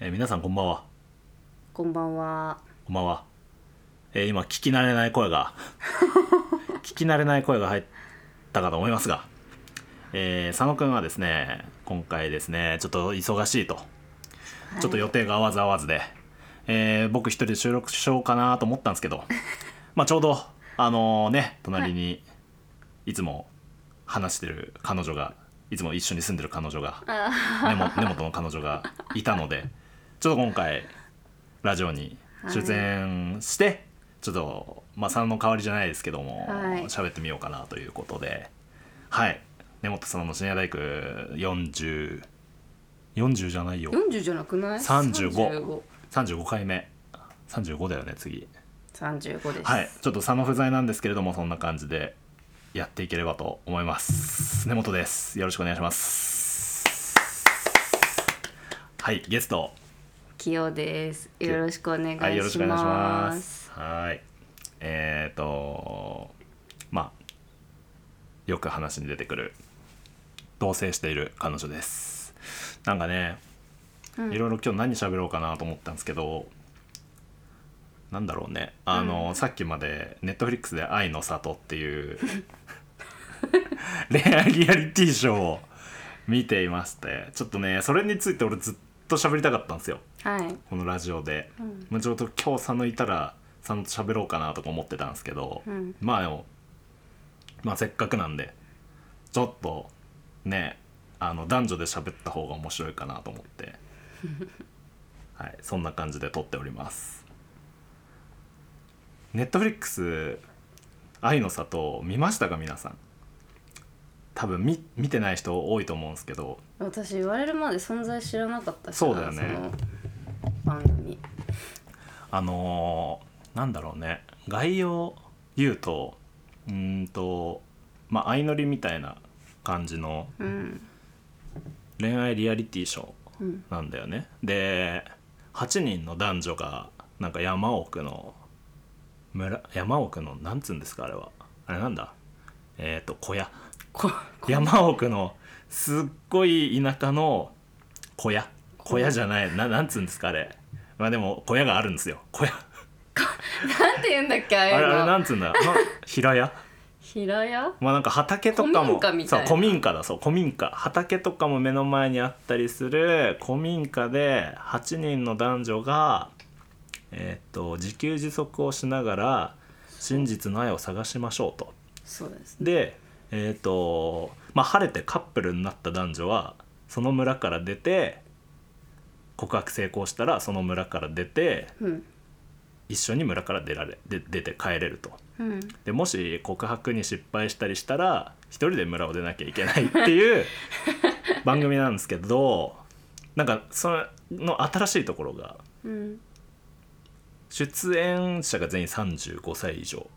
えー皆さんこんばんは。こんばんは。こんばんは、えー今聞き慣れない声が 聞き慣れない声が入ったかと思いますが、えー佐野くんはですね今回ですねちょっと忙しいと、ちょっと予定が合わず合わずで、えー僕一人で収録しようかなと思ったんですけど まあちょうどあのね隣にい。つも話してる彼女がいつも一緒に住んでる彼女が根本根本の彼女がいたのでちょっと今回ラジオに出演して、ちょっとまあ3の代わりじゃないですけどもはい。喋、ってみようかなということで。はい。根本さんの深夜大工4040じゃないよ。四十じゃなくない？35 35回目。35だよね次。三十五です。はい。ちょっと佐野不在なんですけれどもそんな感じでやっていければと思います。根本です。よろしくお願いします。はいゲストきよです。よ。ろしくお願いします。はいよろしくお願いします。はい。えっ、ー、とまあよく話に出てくる同棲している彼女です。なんかね、うん。いろいろ今日何喋ろうかなと思ったんですけどなんだろうね。あの、さっきまでネットフリックスで「愛の里」っていう 恋愛リアリティショーを見ていましてちょっとねそれについて俺ずっと喋りたかったんですよはい。このラジオで、うん。まあちょうど今日佐野いたら佐野と喋ろうかなとか思ってたんですけど、うん。まあでもまあせっかくなんでちょっとねあの男女で喋った方が面白いかなと思って。はいそんな感じで撮っております。ネットフリックス「愛の里」見ましたか皆さん？多分見見てない人多いと思うんですけど。私言われるまで存在知らなかったそうだよね番組。あのーなんだろうね。概要言うとうーんとまあ相乗りみたいな感じのうん。恋愛リアリティショうん。ーなんだよね。で8人の男女がなんか山奥の村山奥のなんつうんですかあれは。あれなんだ？えっ、と小屋。こ山奥のすっごい田舎の小屋。小屋じゃない。ななんつうんですかあれまあでも小屋があるんですよ。小屋。なんて言うんだっけああれあれ。なんつうんだ？な 平屋？平屋？まあなんか畑とかもそう古民家だそう古民家。畑とかも目の前にあったりする古民家で8人の男女がえーっと自給自足をしながら真実の愛を探しましょうと。そうですね。でえーっとまあ晴れてカップルになった男女はその村から出て告白成功したらその村から出てうん一緒に村から出られで出て帰れると。うん。でもし告白に失敗したりしたら一人で村を出なきゃいけないっていう 番組なんですけどなんかその新しいところがうん。出演者が全員35歳以上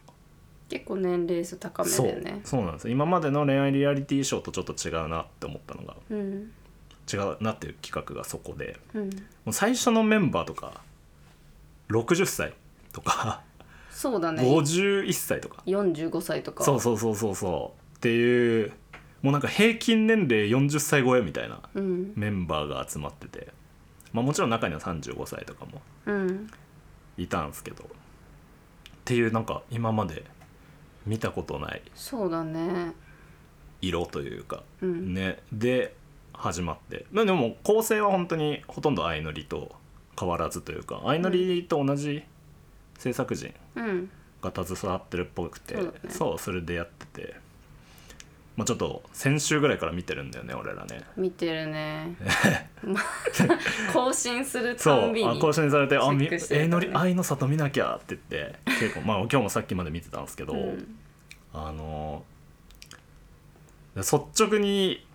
結構年齢層高めそうだよね。そうなんです今までの恋愛リアリティショーとちょっと違うなって思ったのがうん違うなっていう企画がそこでうん。もう最初のメンバーとか60歳とかそうだね。51歳とか四十五歳とか。そうそうそうそうそうっていうもうなんか平均年齢40歳超えみたいなうんメンバーが集まってて、まあ、もちろん中には35歳とかもうん。いたんですけどっていうなんか今まで見たことないそうだね。色というか、うんねで始まってまあでも構成は本当にほとんど相乗りと変わらずというか相乗りと同じ制作陣うん。が携わってるっぽくてそうだねそうそれでやってて、まあ、ちょっと先週ぐらいから見てるんだよね俺らね見てるね。更新するそうたんびに。あ更新されて「あみえのからねり愛の里見なきゃ」って言って結構まあ今日もさっきまで見てたんですけど、うんあの率直に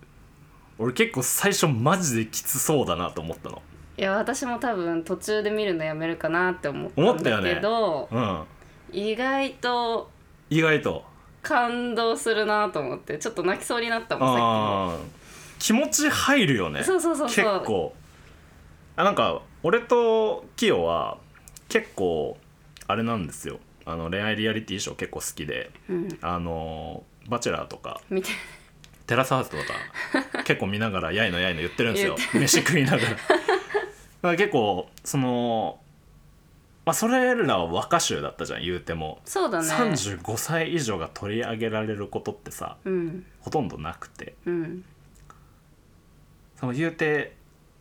俺結構最初マジできつそうだなと思ったの。いや私も多分途中で見るのやめるかなって思ったんだ思ったよね。けど、うん。意外と意外と感動するなと思ってちょっと泣きそうになったもんさ気持ち入るよね。そうそうそう結構。あなんか俺とキヨは結構あれなんですよ。あの恋愛リアリティショー結構好きで。うん。あのバチェラーとか。見てテラスハウスとか 結構見ながらやいのやいの言ってるんですよ。言飯食いながら。から結構そのまあそれらは和歌集だったじゃん言うても、そうだね。35歳以上が取り上げられることってさうん。ほとんどなくて。うん。その言うて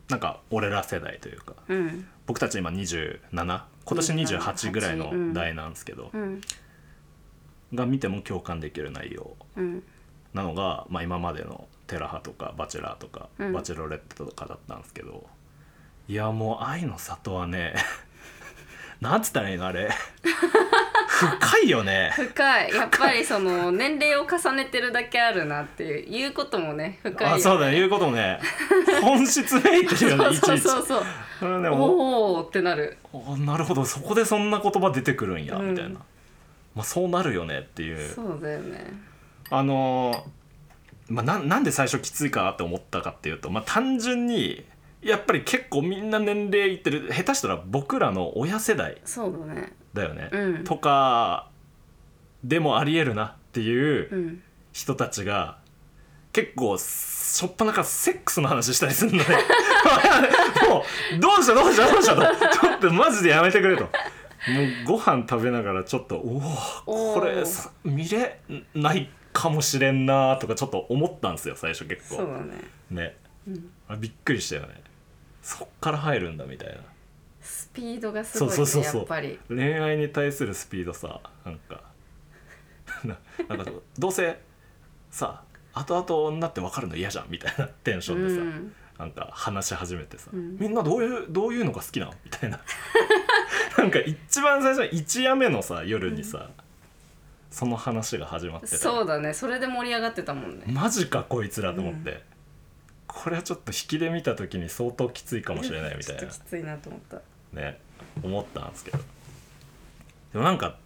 なんか俺ら世代というか。うん。僕たち今27今年28ぐらいの代なんですけど、うん。が見ても共感できる内容。うんなのが、まあ、今までの「テラハ」とか「バチェラー」とか「うん。バチェロレッテ」とかだったんですけどいやもう愛の里はね なんつったらいいのあれ。深いよね。深い。やっぱりその年齢を重ねてるだけあるなっていう言うこともね深いよあそうだね。言うこともね本質めいてるよねいち そういちそう。そうそれねもうおおってなる。あなるほど。そこでそんな言葉出てくるんや、うん。みたいな、まあ、そうなるよねっていう。そうだよねあのーまあ、ななんで最初きついかなって思ったかっていうと、まあ、単純にやっぱり結構みんな年齢いってる下手したら僕らの親世代そうだね。だよね、うん。とかでもありえるなっていううん。人たちが結構しょっぱなからセックスの話したりするのね。もうどうしたどうしたどうしたと。ちょっとマジでやめてくれと。もうご飯食べながらちょっとおおこれさ見れないかもしれんなとかちょっと思ったんですよ最初結構。そうだね。ね。うん。あびっくりしたよね。そっから入るんだみたいな。スピードがすごいねそうそうそうやっぱり。恋愛に対するスピードさなんか。ななんかどうせさ後々になって分かるの嫌じゃんみたいな テンションでさ、うん。なんか話し始めてさ、うん。みんなどういうどういうのが好きなの？みたいな。なんか一番最初一夜目のさ夜にさ、その話が始まってたそうだね。それで盛り上がってたもんね。マジかこいつらと思って、これはちょっと引きで見た時に相当きついかもしれないみたいな。ちょっときついなと思った。ね。思ったんですけど。でもなんか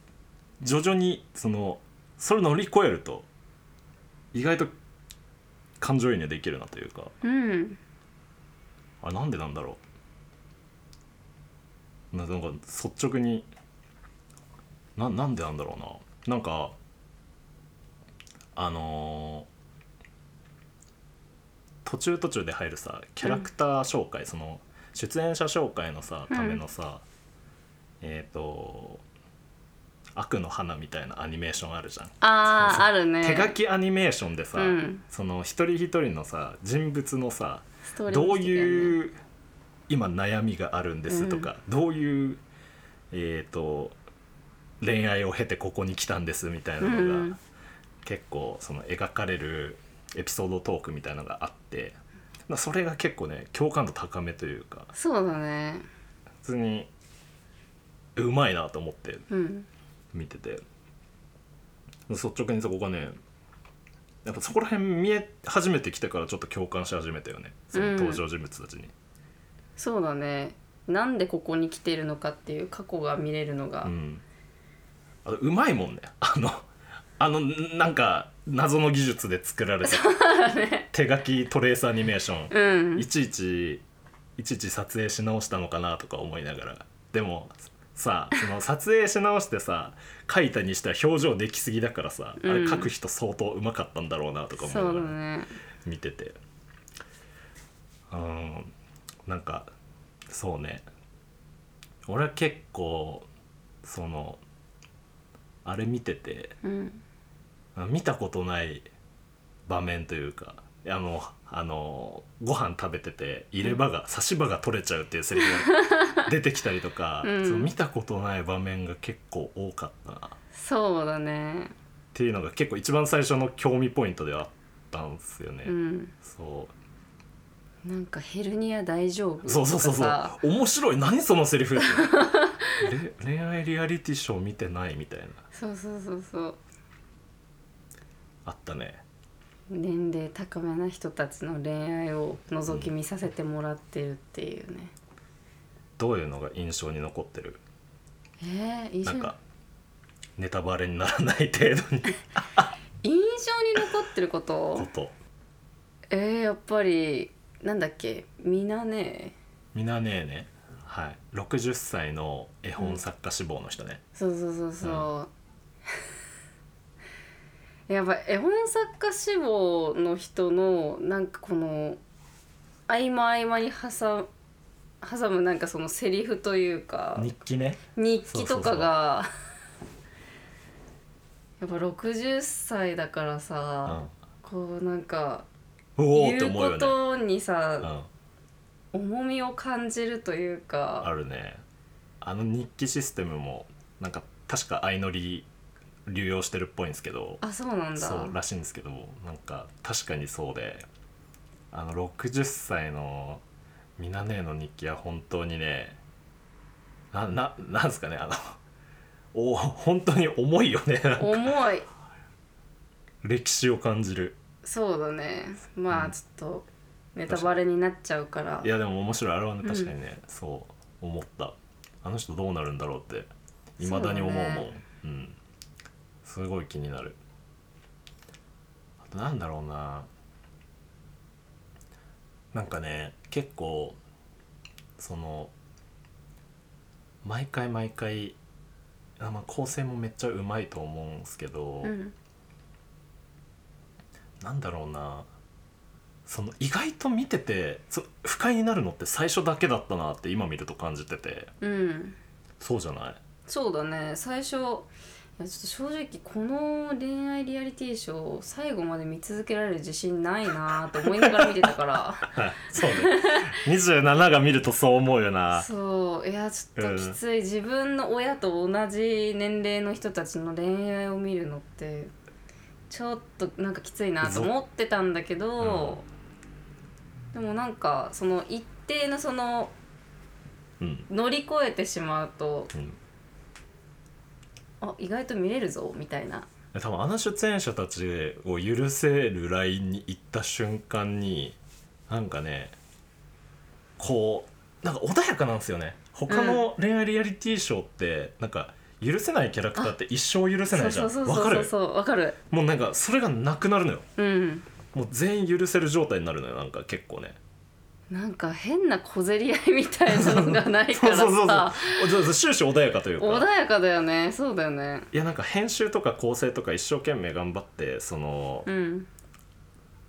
徐々にそのそれ乗り越えると意外と感情移入できるなというか。うん。あなんでなんだろう。ななんか率直にななんでなんだろうななんかあのー途中途中で入るさキャラクター紹介、その出演者紹介のさうん。ためのさ、えっ、と悪の花みたいなアニメーションあるじゃん。あそうそう。ああるね。手書きアニメーションでさ、うん。その一人一人のさ人物のさストーリーどうも素敵だよね。いう今悩みがあるんですとか、どういうえっ、と恋愛を経てここに来たんですみたいなのが、うん。結構その描かれるエピソードトークみたいなのがあってまあそれが結構ね共感度高めというかそうだね。普通にうまいなと思ってうん。見てて。率直にそこがねやっぱそこら辺見え始めてきてからちょっと共感し始めたよね。その登場人物たちに、そうだね。なんでここに来てるのかっていう過去が見れるのが、うんあとうまいもんね。あのあのなんか謎の技術で作られた手書きトレースアニメーション、うん。いちいちいちいち撮影し直したのかなとか思いながら。でもさその撮影し直してさ書いたにしては表情できすぎだからさ、あれうん書く人相当うまかったんだろうなとか思いながらね。見てて。うん。なんかそうね。俺は結構そのあれ見ててうん。見たことない場面というかあのあのご飯食べてて入れ歯が、差し歯が取れちゃうっていうセリフが 出てきたりとか、うん。その見たことない場面が結構多かったそうだね。ていうのが結構一番最初の興味ポイントではあったんですよね。うん。そう。なんかヘルニア大丈夫？そうそうそうそう。面白い。何そのセリフ恋愛リアリティショー見てないみたいな。さそうそうそうそう。あったね。年齢高めな人たちの恋愛を覗き見させてもらってるっていうね、どういうのが印象に残ってる？えー、印象なんかネタバレにならない程度に。印象に残ってること？こと。えー、やっぱりなんだっけ？みなねみなねえねはい。60歳の絵本作家志望の人ね、そうそうそうそう、やっぱ絵本作家志望の人のなんかこの合間合間に挟挟むなんかそのセリフというか日記ね。日記とかがやっぱ60歳だからうさ、ん。こうなんか言うことにうさ、ん重みを感じるというあかるね。あの日記システムもなんか確か相乗り流用してるっぽいんですけど。あそうなんだ。そうらしいんですけどなんか確かにそうで。あの60歳のみな姉の日記は本当にねなななんですかねあのお本当に重いよね重い。歴史を感じる。そうだね。まうん。あちょっとネタバレになっちゃうから。いやでも面白い。あれはねうん。確かにね、そう思った。あの人どうなるんだろうっていまだに思うもん。そうだね。うん。すごい気になる。あとなんだろうな。なんかね結構その毎回毎回あ、まあ、構成もめっちゃうまいと思うんですけど、うん。なんだろうなその意外と見ててそ不快になるのって最初だけだったなって今見ると感じてて。うん。そうじゃない？そうだね。最初いやちょっと正直この恋愛リアリティショーを最後まで見続けられる自信ないなと思いながら見てたから。そうね。27が見るとそう思うよな。そう。いやちょっときつい、自分の親と同じ年齢の人たちの恋愛を見るのってちょっとなんかきついなと思ってたんだけど、でもなんかその一定のそのうん。乗り越えてしまうとうん。あ意外と見れるぞみたいな。多分あの出演者たちを許せるラインに行った瞬間になんかねこうなんか穏やかなんですよね。他の恋愛リアリティショーってなんか許せないキャラクターって一生許せないじゃん。そうそうそうそうわかるそう。わかる。もうなんかそれがなくなるのよ。うんもう全員許せる状態になるのよなんか結構ね。なんか変な小競り合いみたいなのがないから そうそうそうさそう。そう終始穏やかというか。穏やかだよね。そうだよね。いやなんか編集とか構成とか一生懸命頑張ってその、うん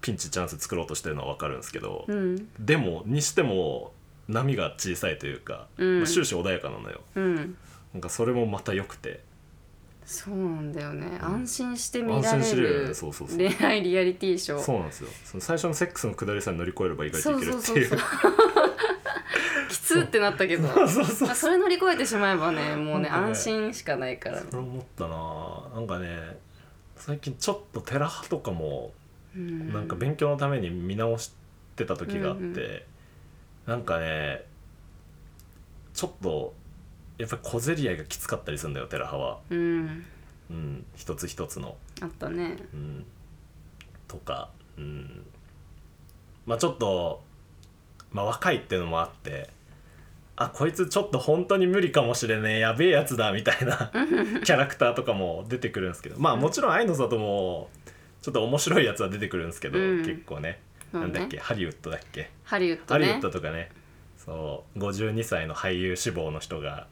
ピンチチャンス作ろうとしてるのは分かるんですけど、うん。でもにしても波が小さいというか、うん。まあ終始穏やかなのよ。うん。なんかそれもまた良くてそうなんだよね、安心して見安られ心してるよねる。そうそうそう。恋愛リアリティショー。そうなんですよ。その最初のセックスの下りさえ乗り越えれば意外といけるっていう。きつってなったけど。そうそうそう。まあそれ乗り越えてしまえばねもうねなんかね。安心しかないから。ねそれ思ったな。なんかね最近ちょっとテラハとかもうん。なんか勉強のために見直してた時があって、うんうん。なんかねちょっとやっぱり小競り合いがきつかったりするんだよテラハは、うん。うん、一つ一つの、あったね。うん、とか、うん、まあちょっと、まあ、若いっていうのもあってあこいつちょっと本当に無理かもしれねえやべえやつだみたいなキャラクターとかも出てくるんですけど。まあもちろん愛の里もちょっと面白いやつは出てくるんですけど、うん。結構ね。そうね。なんだっけ？ハリウッドだっけ？ハリウッドね。ハリウッドとかね。そう。52歳の俳優志望の人が、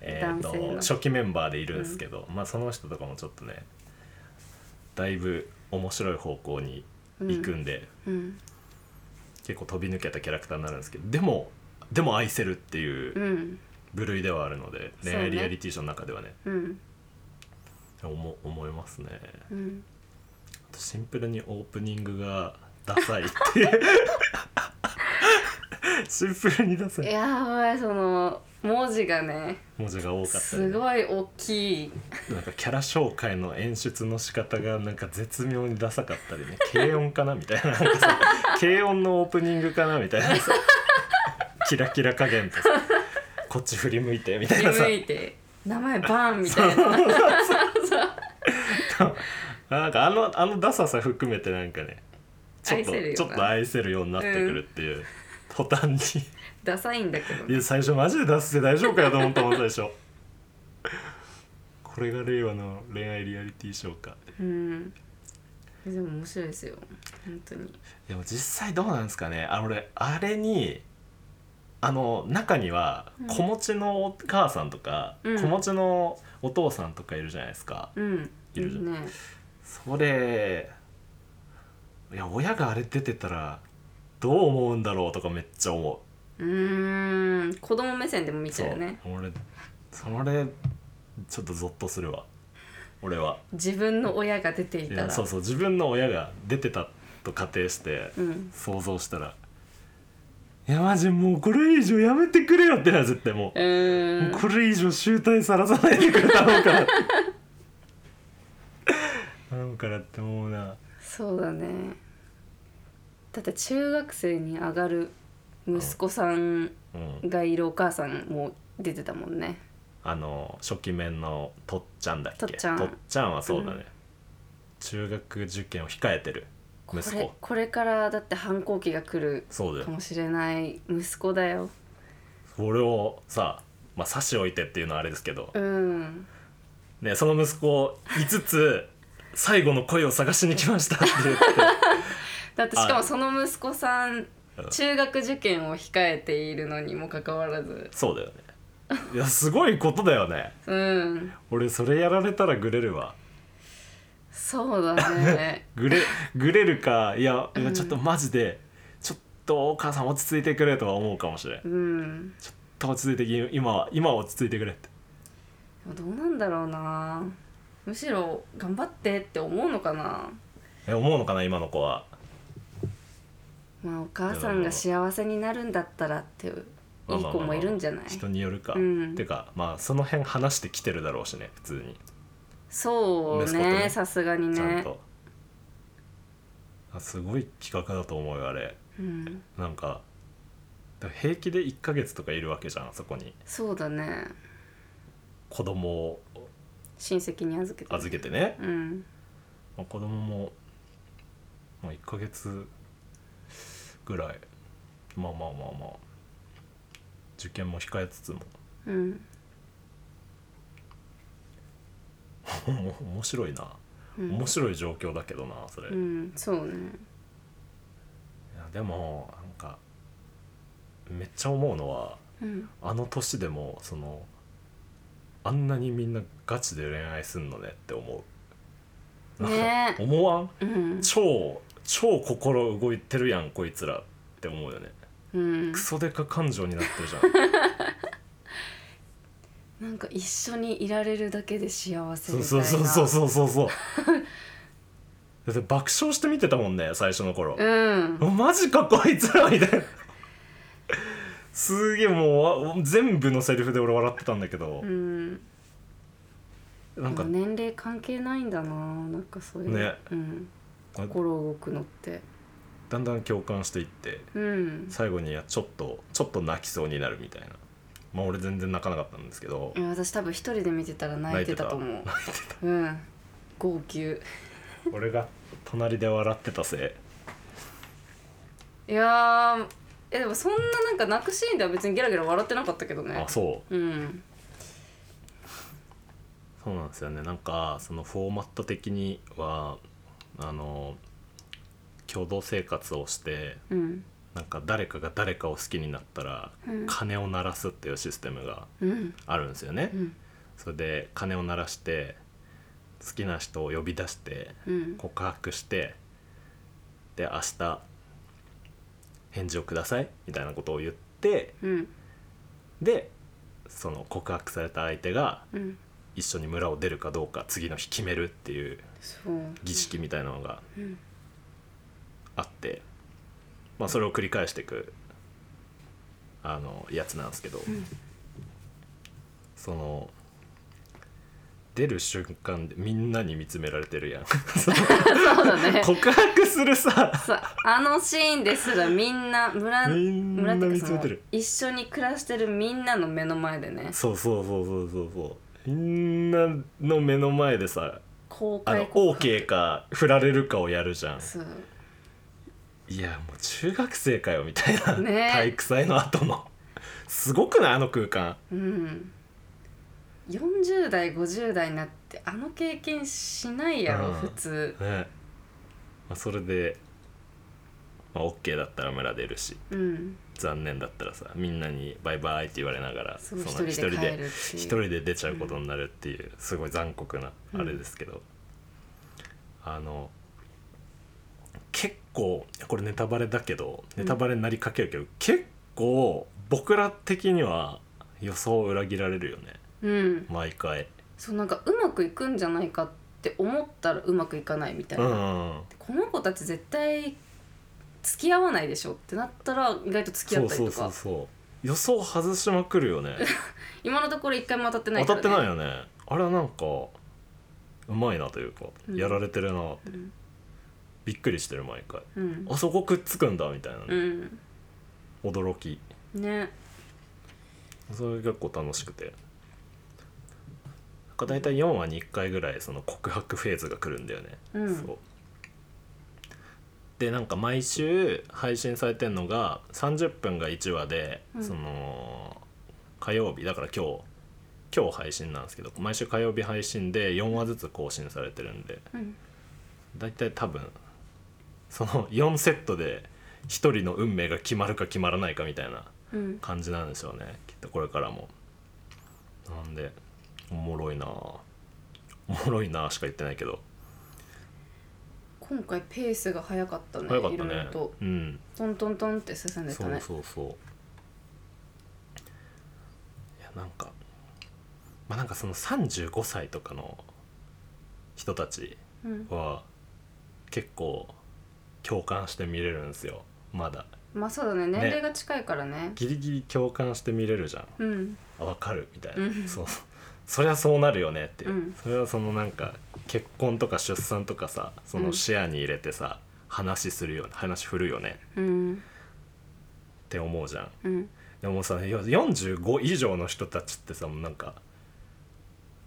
えー、と初期メンバーでいるんですけど、まあその人とかもちょっとねだいぶ面白い方向に行くんで、うん結構飛び抜けたキャラクターになるんですけどでもでも愛せるっていううん。部類ではあるので、そうね。恋愛リアリティショーの中ではね。うん。思思いますね。シンプルにオープニングがダサいっていう シンプルにダサいやばいその文字がね文字が多かったりすごい大きい。なんかキャラ紹介の演出の仕方がなんか絶妙にダサかったりね。軽音かなみたいな。軽音のオープニングかなみたいなさ。キラキラ加減とさ。こっち振り向いてみたい振りなさ向いて名前バンみたいな。なんかあのあのダサさ含めてなんかねちょっとちょっと愛せるようになってくるっていう、途端に。ダサいんだけどいや最初マジで出して大丈夫かよと思ったもん最初。これが令和の恋愛リアリティショーか。うん。でも面白いですよ。本当に。でも実際どうなんですかね。あの俺あれにあの中にはうん。子持ちのお母さんとか、うん。子持ちのお父さんとかいるじゃないですか、うん。いるじゃん。ね。それいや親があれ出てたらどう思うんだろうとかめっちゃ思う。ーん子供目線でも見ちゃうよね。そう。俺それちょっとゾッとするわ。俺は。自分の親が出ていいたら。やそうそう自分の親が出てたと仮定してうん想像したら。いやマジもうこれ以上やめてくれよってな絶対もう。もうこれ以上集大さらさないでくれ頼むから。頼むからって思うな。そうだねだって中学生に上がる息子さんうん。がいるお母さんも出てたもんね。あの初期面のとっちゃんだっけ？とっちゃん。とっちゃんはそうだね、中学受験を控えてるこ息子。れこれからだって反抗期が来るかもしれない息子だよ。それをさまあ差し置いてっていうのはあれですけど、うん。ね、その息子5つ最後の恋を探しに来ましたって言って だってしかもその息子さんうん。中学受験を控えているのにもかかわらず。そうだよね。いやすごいことだよね。うん。俺それやられたらグレるわ。そうだね。グレグレるかいやいやうん。ちょっとマジでちょっとお母さん落ち着いてくれとは思うかもしれん。ちょっうんと落ち着いてき今は今は落ち着いてくれって。どうなんだろうな。むしろ頑張ってって思うのかな。え思うのかな今の子はまあお母さんが幸せになるんだったらっていういい子もいるんじゃない？人によるか、うん。てかまあその辺話してきてるだろうしね普通に。そうねね。さすがにね。あすごい企画だと思うよあれ。うん。なんか平気で1ヶ月とかいるわけじゃんそこに。そうだね。子供を。親戚に預けて。預けてね、うん。まあ、子供も、まあ、1ヶ月ぐらい。まあまあまあまあ。受験も控えつつも。うん。面白いな、うん。面白い状況だけどなそれ、いうん。そうね。やでもなんかめっちゃ思うのはうん。あの年でもそのあんなにみんなガチで恋愛すんのねって思う。ね。え思わん？うん。超超心動いてるやんこいつらって思うよね。うん。クソデカ感情になってるじゃん。なんか一緒にいられるだけで幸せみたそいうなそうそうそうそうそう。だって爆笑して見てたもんね最初の頃、うん。おマジかこいつらみたいな。すげえもうわ全部のセリフで俺笑ってたんだけど。う、ん。なんか年齢関係ないんだななんかそういう。ね。うん、心動くのって。だんだん共感していってうん。最後にはちょっとちょっと泣きそうになるみたいな。まあ俺全然泣かなかったんですけど。私多分一人で見てたら泣いてたと思う。泣いてた。うん。号泣。俺が隣で笑ってたせい。いやーえでもそんななんか泣くシーンでは別にゲラゲラ笑ってなかったけどね。あそう。うん。そうなんですよね。なんかそのフォーマット的にはあの共同生活をしてうん。なんか誰かが誰かを好きになったらうん。鐘を鳴らすっていうシステムがうん。あるんですよね、うん。それで鐘を鳴らして好きな人を呼び出してうん。告白してで明日返事をくださいみたいなことを言ってうん。でその告白された相手がうん一緒に村を出るかどうか次の日決めるっていう儀式みたいなのがうん。あって、まあ、それを繰り返していくあのやつなんですけど、ん。その出る瞬間でみんなに見つめられてるやん。そうだね。告白するさ。さあのシーンですらみんな村みんな見つめてる。一緒に暮らしてるみんなの目の前でね。そうそうそうそうそうそうみんなの目の前でさ公あの開告白 OK か振られるかをやるじゃん。そう。いやもう中学生かよみたいな、ね。体育祭の後のすごくない？あの空間。うん。40代50代になってあの経験しないやろ、うん。普通。ね、まあ、それで、まあ、OK だったら村出るしうん。残念だったらさみんなにバイバイって言われながらそうの一人で一人で出ちゃうことになるっていう、すごい残酷なあれですけど、あの結構これネタバレだけどネタバレになりかけるけど、結構僕ら的には予想を裏切られるよね。うん。毎回。そうなんかうまくいくんじゃないかって思ったらうまくいかないみたいうな、ん。この子たち絶対付き合わないでしょってなったら意外と付き合そうそうったりとか。そうそう予想外しまくるよね。今のところ一回も当たってない当たから、ね、ってないよね。あれはなんかうまいなというか、うん。やられてるな。って、うん。びっくりしてる毎回。うん。あそこくっつくんだみたいなね、うん。驚き。ね。それ結構楽しくて。なんか大体4話に1回ぐらいその告白フェーズが来るんだよね、うん。そうでなんか毎週配信されてんのが30分が1話で、うん。その火曜日だから今日今日配信なんですけど毎週火曜日配信で4話ずつ更新されてるんでうん。大体多分その4セットで1人の運命が決まるか決まらないかみたいなうん。感じなんでしょうねきっとこれからも。なんでおもろいなおもろいなしか言ってないけど今回ペースが早かったねいろ早かったね。いろと。うん。トントントンって進んでたそうねそうそう。いやなんかまあなんかその35歳とかの人たちうん。は結構共感して見れるんですよ。まだ。まあそうだね年齢が近いからね。ギリギリ共感して見れるじゃん。うん。あ分かるみたいな、うん。そうそりゃそうなるよねっていう、うん。それはそのなんか結婚とか出産とかさその視野に入れてさ、話するよね話振るよね。うん。って思うじゃん。うん。でもさよ45以上の人たちってさもうなんか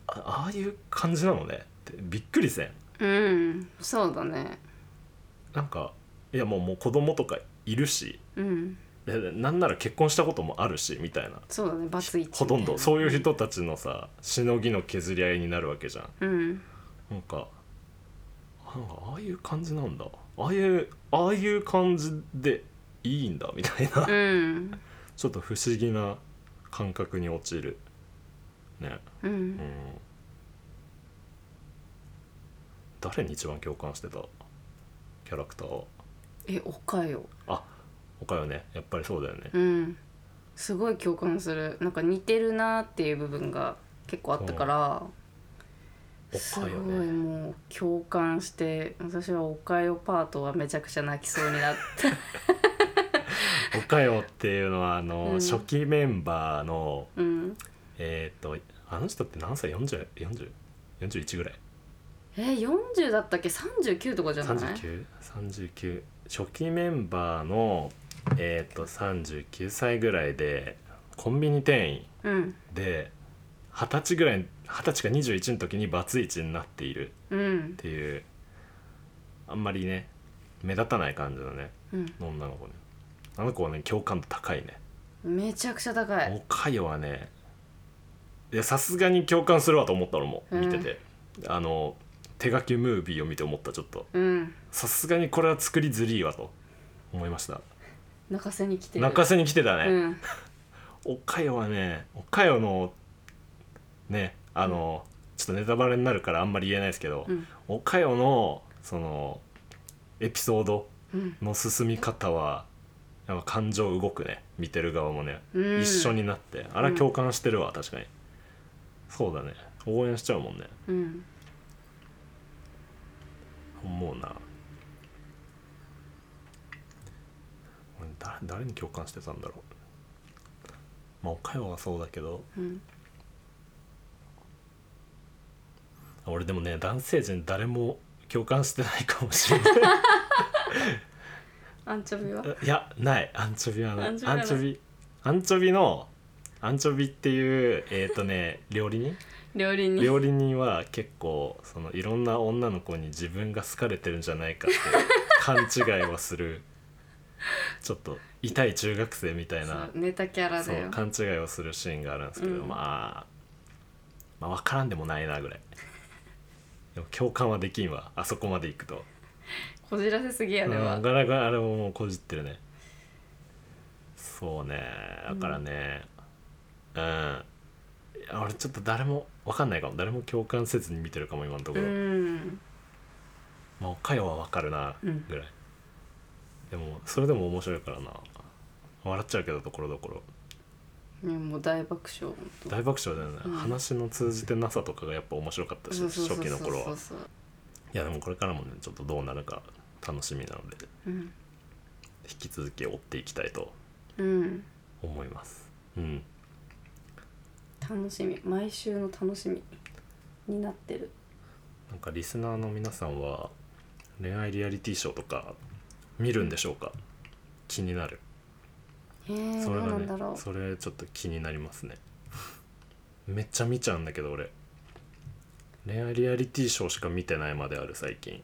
あああいう感じなのねってびっくりせん。うん。そうだね。なんかいやもうもう子供とかいるしうん。でなんなら結婚したこともあるしみたいな。そうだねバツイチほとんど。そういう人人たちのさしのぎの削り合いになるわけじゃん。うん。なんかなんかああいう感じなんだ。ああいうああいう感じでいいんだみたいな、うん。ちょっと不思議な感覚に陥る。ね。ううん。ん誰に一番共感してた？キャラクターは。えおかよあ他よね。やっぱりそうだよね。うん。すごい共感する。なんか似てるなっていう部分が結構あったからすごいもう共感して私はおかよパートはめちゃくちゃ泣きそうになって おかよっていうのはあの、うん。初期メンバーのうん。えっ、とあの人って何歳？40?40?41 ぐらい。え40だったっけ？39とかじゃない？39?39 初期メンバーのえっ、と39歳ぐらいでコンビニ店員うん。で二十歳ぐらい二十歳か21の時にバツイチになっているうん。っていうあんまりね目立たない感じのねうん。女の子ね。あの子はね共感度高いね。めちゃくちゃ高い。おかよはねいやさすがに共感するわと思ったのも見てて、あの手書きムービーを見て思ったちょっと。うん。さすがにこれは作りづりいわと思いました泣かせに来てる。泣かせに来てたね、うん。おかよはねおかよのねあの、ちょっとネタバレになるからあんまり言えないですけど、うん。おかよのそのエピソードうん。の進み方はやっぱ感情動くね見てる側もね、うん。一緒になって。あれは共感してるわ確かに。そうだね。応援しちゃうもんね。うん。思うな誰誰に共感してたんだろう。まあおかよはそうだけど。うん。俺でもね男性陣誰も共感してないかもしれない。アンチョビは？いやない。アンチョビはない。アンチョビアンチョビ。のアンチョビっていうえっ、とね 料理人？料理人。料理人は結構そのいろんな女の子に自分が好かれてるんじゃないかって勘違いをする ちょっと痛い中学生みたいそなうネタキャラそだよ。う勘違いをするシーンがあるんですけど、うん。まあまあ分からんでもないなぐらい。でも共感はできんわ。あそこまで行くと。こじらせすぎやではうん、ガラガラあれももうこじってるね。そうね。だからね。うん、いや俺ちょっと誰も分かんないかも。誰も共感せずに見てるかも今のとこうろ、ん。まあおかよは分かるなうん。ぐらい、でもそれでも面白いからな。笑っちゃうけどところどころ。もう大爆笑大爆笑だよね、うん。話の通じてなさとかがやっぱ面白かったし初期の頃は。いやでもこれからもねちょっとどうなるか楽しみなのでうん。引き続き追っていきたいとうん。思います。うん。楽しみ。毎週の楽しみになってる。なんかリスナーの皆さんは恋愛リアリティショーとか見るんでしょうか？気になる。それがね。なんだろそれちょっと気になりますね。めっちゃ見ちゃうんだけど俺。恋愛リアリティショーしか見てないまである最近。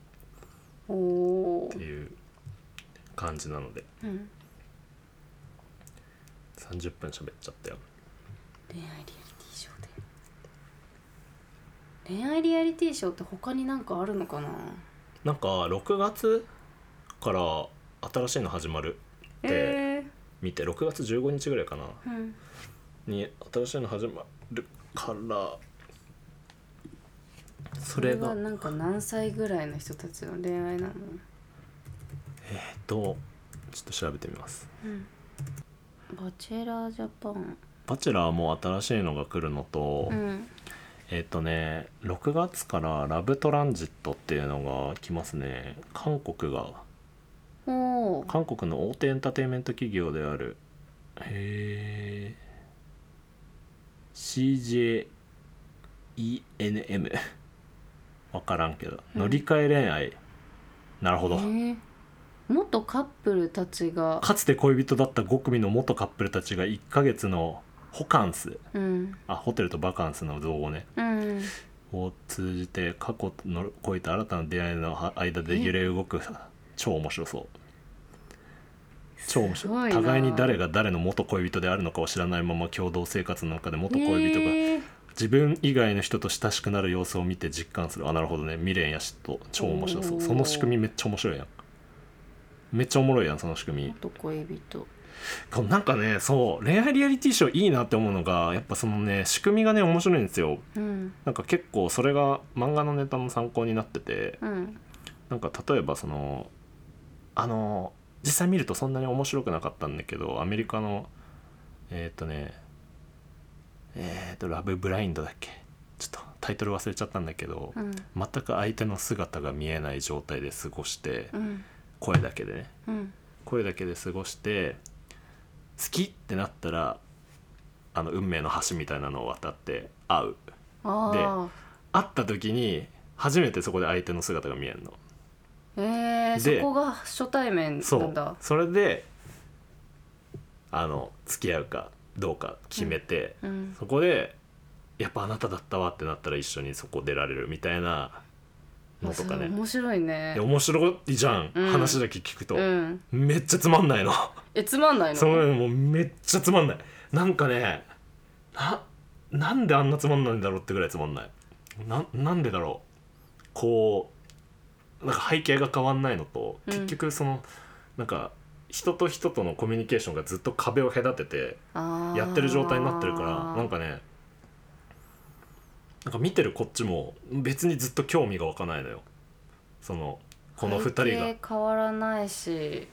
おおていう感じなので。うん。30分喋っちゃったよ。恋愛リアリティショーで。恋愛リアリティショーって他になんかあるのかな？なんか6月？から新しいの始まるえ見て6月15日ぐらいかな。に新しいの始まるからそそれれがはなんか何歳ぐらいの人たちの恋愛なの？えっとちょっと調べてみます。うん。バチェラージャパン。バチェラーも新しいのが来るのと、うん。えっとね6月からラブトランジットっていうのが来ますね。韓国が韓国の大手エンターテインメント企業であるへえ CJENM 分からんけど。うん。乗り換え恋愛、なるほど。えー、元カップルたちが。かつて恋人だった5組の元カップルたちが1ヶ月のホカンス。うん。あホテルとバカンスの造語ね。うん。を通じて過去の超えた新たな出会いの間で揺れ動く超面白そう。超面白い。互いに誰が誰の元恋人であるのかを知らないまま共同生活の中で元恋人がえ。ー自分以外の人と親しくなる様子を見て実感するあなるほどね。未練や嫉妬。超面白そう。その仕組みめっちゃ面白いやん。めっちゃおもろいやんその仕組み。元恋人。なんかねそう恋愛リアリティショーいいなって思うのがやっぱそのね仕組みがね面白いんですよ。うん。なんか結構それが漫画のネタの参考になっててうん。なんか例えばそのあの実際見るとそんなに面白くなかったんだけどアメリカのえーっ、とねえーっ、と「ラブブラインド」だっけ？ちょっとタイトル忘れちゃったんだけどうん全く相手の姿が見えない状態で過ごしてうん声だけでね。うん声だけで過ごして好きってなったらあの運命の橋みたいなのを渡って会う。あ会った時に初めてそこで相手の姿が見えるの。あえー、でそこが初対面そうなんだ。それであの付き合うかどうか決めて、うん。そこでやっぱあなただったわってなったら一緒にそこ出られるみたいなのとかね。面白いね。いや面白いじゃん、うん。話だけ聞くと、うん。めっちゃつまんないの。えつまんないの？そのもうめっちゃつまんない。なんかねななんであんなつまんないんだろうってぐらいつまんない。ななんでだろう。こうなんか背景が変わんないのとうん。結局その、なんか人と人とのコミュニケーションがずっと壁を隔ててやってる状態になってるからなんかねなんか見てるこっちも別にずっと興味が湧かないのよ。そのこの2人が。変わらないし。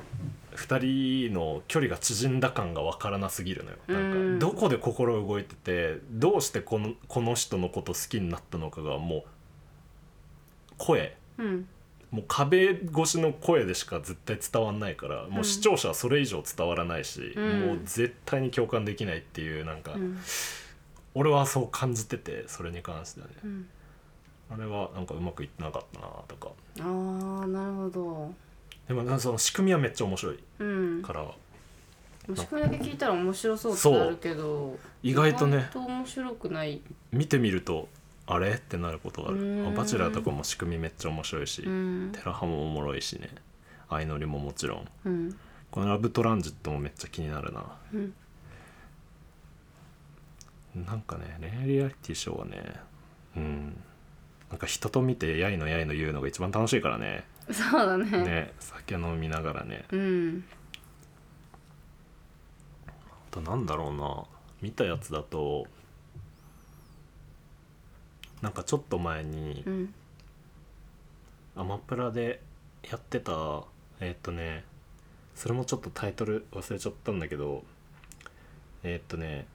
2人の距離が縮んだ感が分からなすぎるのよ。うん。なんかどこで心動いててどうしてこのこの人のこと好きになったのかがもう声。うんもう壁越しの声でしか絶対伝わんないからもう視聴者はそれ以上伝わらないし、うん。もう絶対に共感できないっていうなんか、うん。俺はそう感じててそれに関してはね。うん。あれはなんかうまくいってなかったなとか。あーなるほど。でもなんかその仕組みはめっちゃ面白いうん。から仕組みだけ聞いたら面白そうってなるけど意外とね。面白くない。見てみるとあれ？ってなることがある。うん。あバチェラーとかも仕組みめっちゃ面白いし、うん。テラハもおもろいしね。相乗りももちろん。うん。このラブトランジットもめっちゃ気になるな。うん。なんかね恋愛リアリティショーはねうん。なんか人と見てやいのやいの言うのが一番楽しいからね。そうだね。ね酒飲みながらね。うん。あとなんだろうな。見たやつだとなんかちょっと前に、うん、アマプラでやってたえー、っとねそれもちょっとタイトル忘れちゃったんだけどえー、っとね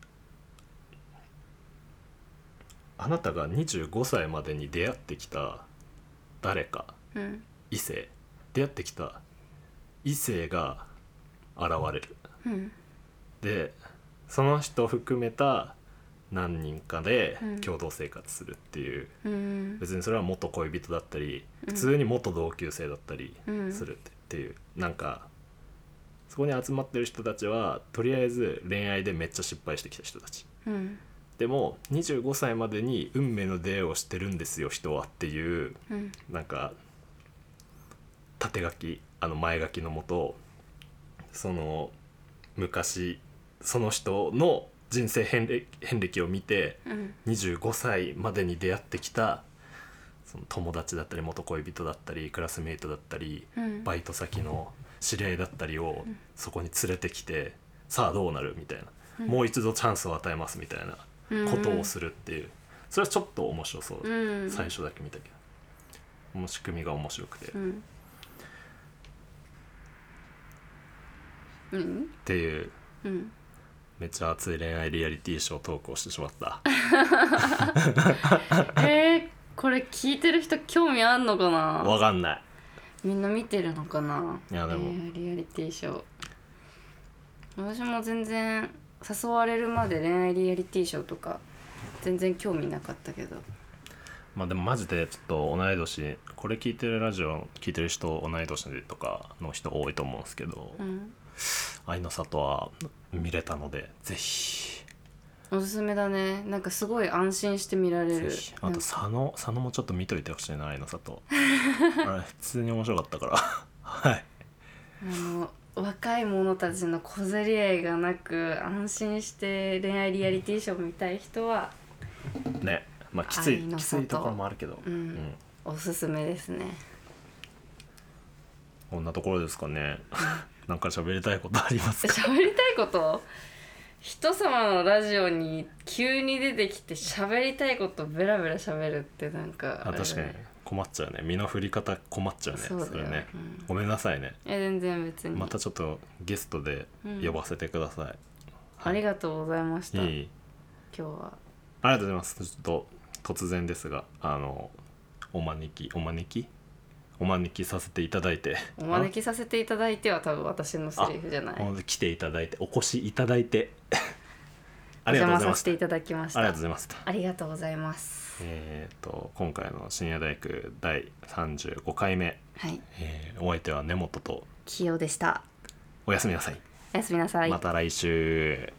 あなたが25歳までに出会ってきた誰か、うん、異性出会ってきた異性が現れる、うん、でその人を含めた何人かでうん。共同生活するっていう、うん。別にそれは元恋人だったりうん。普通に元同級生だったりうん。するっていう、なんかそこに集まってる人たちはとりあえず恋愛でめっちゃ失敗してきた人たち。うん。でも25歳までに運命の出会いをしてるんですよ人はっていううん。なんか縦書きあの前書きのもとその昔その人の人生遍歴遍歴を見てうん。25歳までに出会ってきたその友達だったり元恋人だったりクラスメイトだったりうん。バイト先の知り合いだったりをそこに連れてきてさあどうなるみたいな、もう一度チャンスを与えますみたいなことをするっていう。それはちょっと面白そう、うん。最初だけ見たけど。この仕組みが面白くて、っうん。うんていう。うんめっちゃ熱い恋愛リアリティショートークをしてしまった。えー、これ聞いてる人興味あんのかな？わかんない。みんな見てるのかな？いやでも。えーリアリティショー。私も全然誘われるまで恋愛リアリティショーとか全然興味なかったけど。まあでもマジでちょっと同い年これ聞いてるラジオ聞いてる人同い年とかの人多いと思うんですけど。うん「愛の里」は見れたのでぜひ。おすすめだね。なんかすごい安心して見られる。あと佐野佐野もちょっと見といてほしいな愛の里。あれ普通に面白かったから。はい。あの若い者たちの小競り合いがなく安心して恋愛リアリティショー見たい人はね。まあきついきついところもあるけど、うん。うん。おすすめですね。こんなところですかね。なんか喋りたいことありますか？喋りたいこと人様のラジオに急に出てきて喋りたいことベラベラ喋るってなんかあ確かに。困っちゃうね。身の振り方困っちゃうね。そうだよれね、うん。ごめんなさいね。え全然別に、またちょっとゲストで呼ばせてください、ありがとうございました、いい。今日は。ありがとうございます。ちょっと突然ですがあのお招きお招き？お招きさせていただいて。お招きさせていただいては多分私のセリフじゃない。あ来ていただいてお越しいただいて。あ おりがとう邪ございましたありがとうございましたありがとうございます。えー、と今回の深夜大工第35回目、はい。えーお相手は根本と。清でした。おやすみなさい。おやすみなさい。また来週